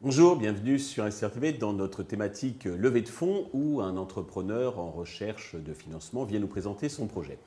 Bonjour, bienvenue sur SRTV dans notre thématique levée de fonds où un entrepreneur en recherche de financement vient nous présenter son projet.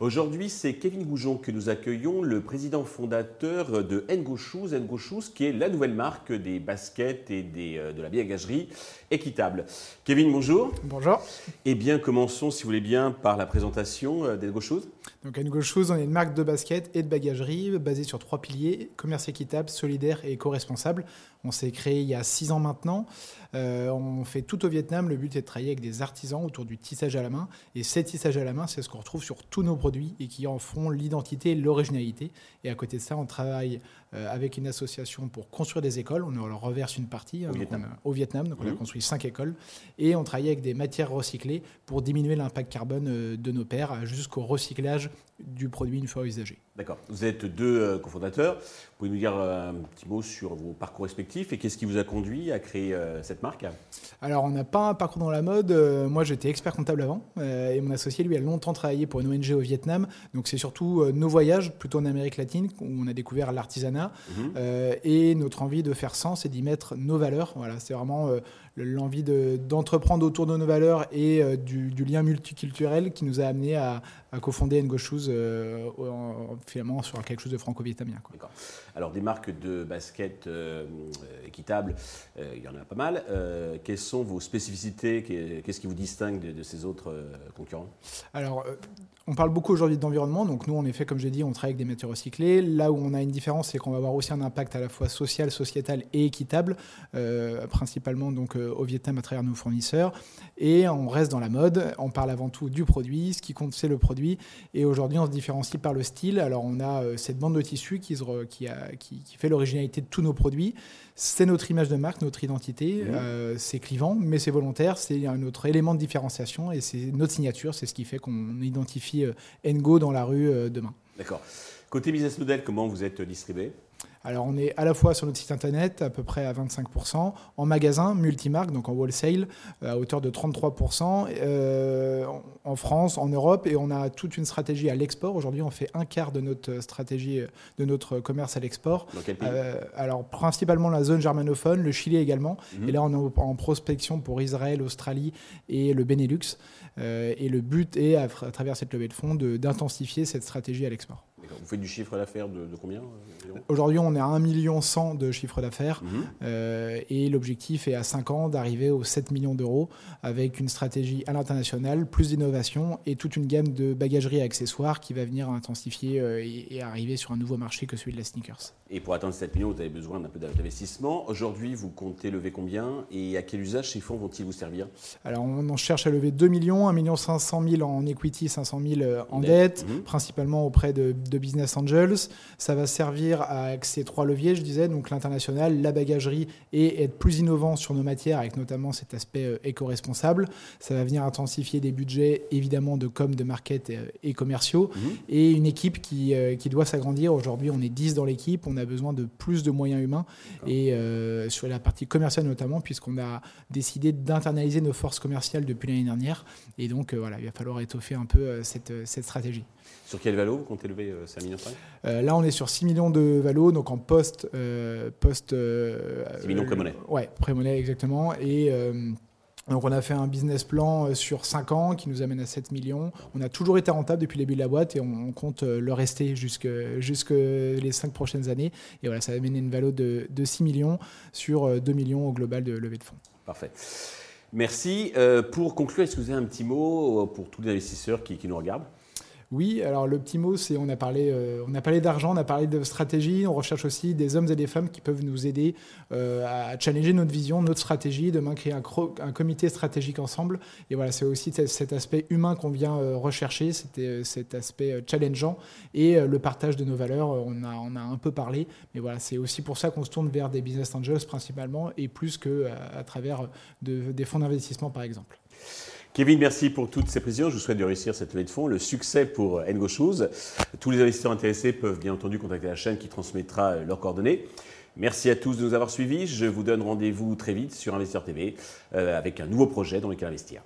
Aujourd'hui, c'est Kevin Goujon que nous accueillons, le président fondateur de Ngo Shoes, Ngo Shoes qui est la nouvelle marque des baskets et des, euh, de la bagagerie équitable. Kevin, bonjour. Bonjour. Eh bien, commençons, si vous voulez bien, par la présentation euh, d'Engo Shoes. Donc Ngo Shoes, on est une marque de baskets et de bagagerie basée sur trois piliers, commerce équitable, solidaire et éco-responsable. On s'est créé il y a six ans maintenant. Euh, on fait tout au Vietnam. Le but est de travailler avec des artisans autour du tissage à la main. Et ces tissages à la main, c'est ce qu'on retrouve sur tous nos produits et qui en font l'identité et l'originalité. Et à côté de ça, on travaille euh, avec une association pour construire des écoles. On leur reverse une partie au, Vietnam. au Vietnam. Donc on a Mhm. construit cinq écoles. Et on travaille avec des matières recyclées pour diminuer l'impact carbone euh, de nos pairs jusqu'au recyclage du produit une fois usagé. D'accord. Vous êtes deux euh, cofondateurs. Vous pouvez nous dire euh, un petit mot sur vos parcours respectifs et qu'est-ce qui vous a conduit à créer euh, cette marque? Alors, on n'a pas un parcours dans la mode. Moi, j'étais expert comptable avant. et mon associé, lui, a longtemps travaillé pour une ONG au Vietnam. Donc, c'est surtout nos voyages, plutôt en Amérique latine, où on a découvert l'artisanat. Mhm. et notre envie de faire sens et d'y mettre nos valeurs. Voilà, c'est vraiment l'envie de- d'entreprendre autour de nos valeurs et du, du lien multiculturel qui nous a amené à, à cofonder Ngo Shoes, euh, en- finalement sur quelque chose de franco-vietnamien. Alors, des marques de basket euh, équitables, euh, il y en a pas mal. Euh, quelles sont vos spécificités? Qu'est- Qu'est-ce qui vous distingue de, de ces autres euh, concurrents? Alors, on parle beaucoup aujourd'hui d'environnement. Donc, nous, en effet, comme j'ai dit, on travaille avec des matières recyclées. Là où on a une différence, c'est qu'on va avoir aussi un impact à la fois social, sociétal et équitable, principalement donc au Vietnam à travers nos fournisseurs. Et on reste dans la mode. On parle avant tout du produit. Ce qui compte, c'est le produit. Et aujourd'hui, on se différencie par le style. Alors, on a euh, cette bande de tissu qui, se re- qui, a- qui- qui fait l'originalité de tous nos produits. C'est notre image de marque, notre identité. Mhm. Euh, c'est clivant, mais c'est volontaire. C'est un autre élément de différenciation et c'est notre signature. C'est ce qui fait qu'on identifie euh, Ngo dans la rue euh, demain. D'accord. Côté business model, comment vous êtes distribué? Alors, on est à la fois sur notre site internet, à peu près à 25%, en magasin, multimarque, donc en wholesale, euh, à hauteur de 33%, euh, en- France, en Europe, et on a toute une stratégie à l'export. Aujourd'hui, on fait un quart de notre stratégie, de notre commerce à l'export. Dans quel pays Euh, alors, principalement la zone germanophone, le Chili également. Mhm. Et là, on est en prospection pour Israël, Australie et le Benelux. Euh, et le but est, à, à travers cette levée de fonds, d'intensifier cette stratégie à l'export. Vous faites du chiffre d'affaires de, de combien euh, Aujourd'hui, on est à 1,1 million de chiffre d'affaires. Mhm. Euh, et l'objectif est à 5 ans d'arriver aux 7 millions d'euros avec une stratégie à l'international, plus d'innovation et toute une gamme de bagagerie et accessoires qui va venir intensifier euh, et, et arriver sur un nouveau marché que celui de la sneakers. Et pour atteindre 7 millions, vous avez besoin d'un peu d'investissement. Aujourd'hui, vous comptez lever combien et à quel usage ces fonds vont-ils vous servir? Alors, on en cherche à lever 2 millions, 1 million 500 000 en equity, 500 000 euh, en Dette. dette, Mhm. principalement auprès de, de business angels. Ça va servir à ces trois leviers, je disais, donc l'international, la bagagerie et être plus innovant sur nos matières avec notamment cet aspect euh, éco-responsable. Ça va venir intensifier des budgets évidemment de com, de market euh, et commerciaux Mhm. et une équipe qui, euh, qui doit s'agrandir. Aujourd'hui, on est 10 dans l'équipe, on a besoin de plus de moyens humains et euh, sur la partie commerciale notamment, puisqu'on a décidé d'internaliser nos forces commerciales depuis l'année dernière. Et donc, euh, voilà, il va falloir étoffer un peu cette, cette stratégie. Sur quel valo vous comptez lever euh, 5 millions Euh, là, on est sur 6 millions de valos, donc en post. Euh, post euh, 6 millions euh, pré-monnaie. Ouais, pré-monnaie, exactement. Et. euh, donc on a fait un business plan euh, sur 5 ans qui nous amène à 7 millions. On a toujours été rentable depuis le début de la boîte et on, compte euh, le rester jusque, jusque les 5 prochaines années. Et voilà, ça va amener une valeur de, de 6 millions sur euh, 2 millions au global de levée de fonds. Parfait. Merci. Euh, pour conclure, est-ce que vous avez un petit mot euh, pour tous les investisseurs qui, qui nous regardent? Oui, alors le petit mot, c'est on a parlé, euh, on a parlé d'argent, on a parlé de stratégie, on recherche aussi des hommes et des femmes qui peuvent nous aider euh, à challenger notre vision, notre stratégie, demain créer un, comité stratégique ensemble. Et voilà, c'est aussi cet- aspect humain qu'on vient euh, rechercher, c'était cet aspect challengeant et le partage de nos valeurs. On a, on a un peu parlé, mais voilà, c'est aussi pour ça qu'on se tourne vers des business angels principalement et plus que à, travers de- des fonds d'investissement par exemple. Kevin, merci pour toutes ces précisions. Je vous souhaite de réussir cette levée de fonds. Le succès pour Ngo Shoes. Tous les investisseurs intéressés peuvent bien entendu contacter la chaîne qui transmettra euh, leurs coordonnées. Merci à tous de nous avoir suivis. Je vous donne rendez-vous très vite sur Investisseur TV euh, avec un nouveau projet dans lequel investir.